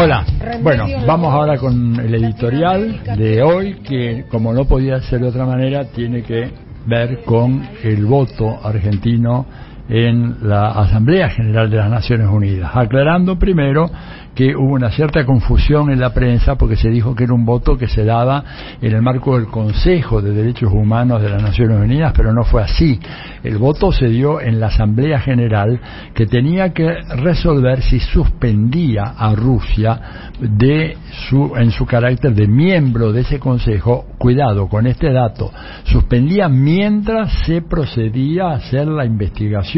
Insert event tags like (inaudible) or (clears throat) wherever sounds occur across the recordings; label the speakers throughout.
Speaker 1: Hola, bueno, vamos ahora con el editorial de hoy que como no podía ser de otra manera tiene que ver con el voto argentino en la Asamblea General de las Naciones Unidas, aclarando primero que hubo una cierta confusión en la prensa porque se dijo que era un voto que se daba en el marco del Consejo de Derechos Humanos de las Naciones Unidas, pero no fue así. El voto se dio en la Asamblea General que tenía que resolver si suspendía a Rusia de su, en su carácter de miembro de ese Consejo, cuidado con este dato, suspendía mientras se procedía a hacer la investigación.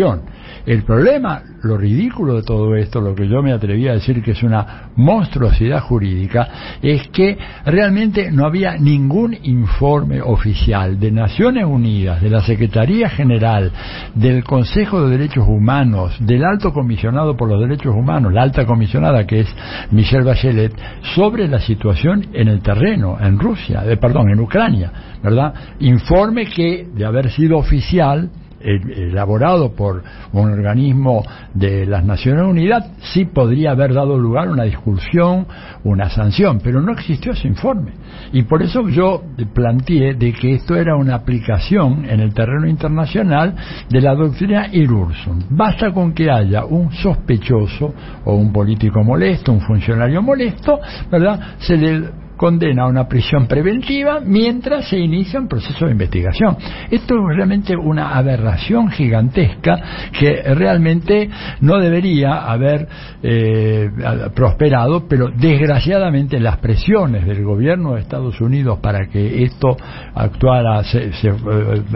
Speaker 1: El problema, lo ridículo de todo esto, lo que yo me atreví a decir que es una monstruosidad jurídica, es que realmente no había ningún informe oficial de Naciones Unidas, de la Secretaría General, del Consejo de Derechos Humanos, del Alto Comisionado por los Derechos Humanos, la alta comisionada que es Michelle Bachelet, sobre la situación en el terreno, en Rusia, eh, perdón, en Ucrania, ¿verdad? Informe que, de haber sido oficial, elaborado por un organismo de las Naciones Unidas, sí podría haber dado lugar a una discusión, una sanción, pero no existió ese informe. Y por eso yo planteé de que esto era una aplicación en el terreno internacional de la doctrina Irursum. Basta con que haya un sospechoso o un político molesto, un funcionario molesto, ¿verdad? Se le condena a una prisión preventiva mientras se inicia un proceso de investigación. Esto es realmente una aberración gigantesca que realmente no debería haber eh, prosperado, pero desgraciadamente las presiones del gobierno de Estados Unidos para que esto actuara, se, se eh,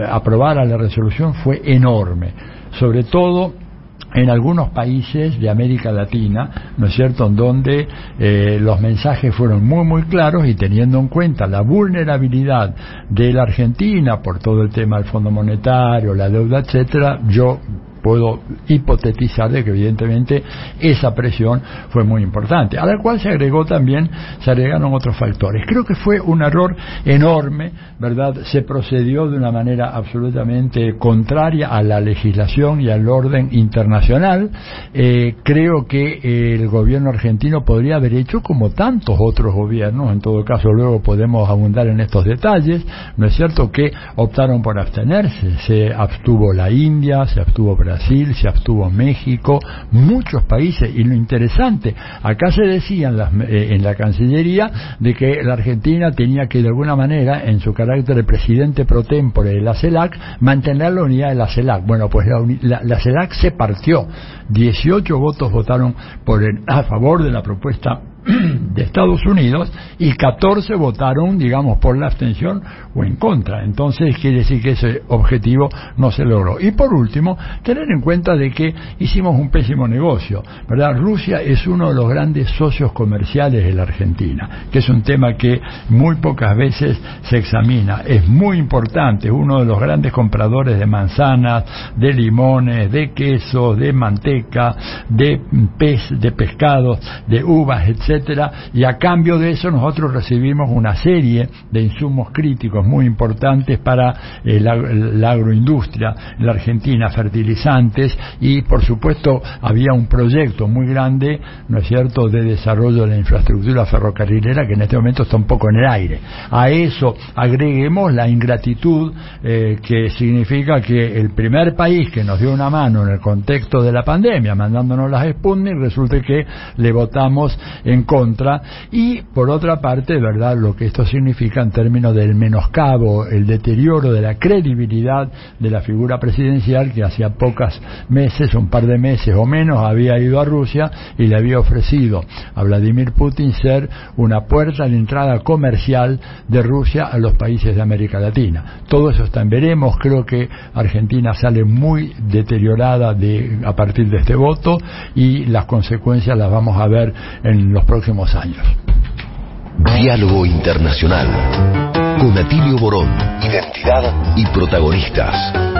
Speaker 1: aprobara la resolución fue enorme. Sobre todo en algunos países de América Latina, ¿no es cierto?, en donde eh, los mensajes fueron muy, muy claros y teniendo en cuenta la vulnerabilidad de la Argentina por todo el tema del Fondo Monetario, la deuda, etcétera, yo puedo hipotetizar de que evidentemente esa presión fue muy importante, a la cual se agregó también, se agregaron otros factores. Creo que fue un error enorme, ¿verdad? Se procedió de una manera absolutamente contraria a la legislación y al orden internacional. Eh, creo que el gobierno argentino podría haber hecho como tantos otros gobiernos, en todo caso luego podemos abundar en estos detalles, ¿no es cierto? Que optaron por abstenerse, se abstuvo la India, se abstuvo Brasil, Brasil, se abstuvo México, muchos países, y lo interesante, acá se decía en la, eh, en la Cancillería de que la Argentina tenía que de alguna manera, en su carácter de presidente pro tempore de la CELAC, mantener la unidad de la CELAC. Bueno, pues la, la, CELAC se partió, 18 votos votaron por a favor de la propuesta (clears throat) de Estados Unidos y 14 votaron, digamos, por la abstención o en contra. Entonces quiere decir que ese objetivo no se logró. Y por último, tener en cuenta de que hicimos un pésimo negocio, ¿verdad? Rusia es uno de los grandes socios comerciales de la Argentina, que es un tema que muy pocas veces se examina. Es muy importante, uno de los grandes compradores de manzanas, de limones, de quesos, de manteca, de pez, de pescados, de uvas, etc y a cambio de eso nosotros recibimos una serie de insumos críticos muy importantes para eh, la, agroindustria en la Argentina, fertilizantes, y por supuesto había un proyecto muy grande, ¿no es cierto?, de desarrollo de la infraestructura ferrocarrilera que en este momento está un poco en el aire. A eso agreguemos la ingratitud eh, que significa que el primer país que nos dio una mano en el contexto de la pandemia, mandándonos las Sputnik, resulta que le votamos en contra y por otra parte, ¿verdad? Lo que esto significa en términos del menoscabo, el deterioro de la credibilidad de la figura presidencial que hacía pocos meses, un par de meses o menos, había ido a Rusia y le había ofrecido a Vladimir Putin ser una puerta de entrada comercial de Rusia a los países de América Latina. Todo eso está en veremos, creo que Argentina sale muy deteriorada de, a partir de este voto y las consecuencias las vamos a ver en los próximos años.
Speaker 2: Diálogo Internacional con Atilio Borón. Identidad y protagonistas.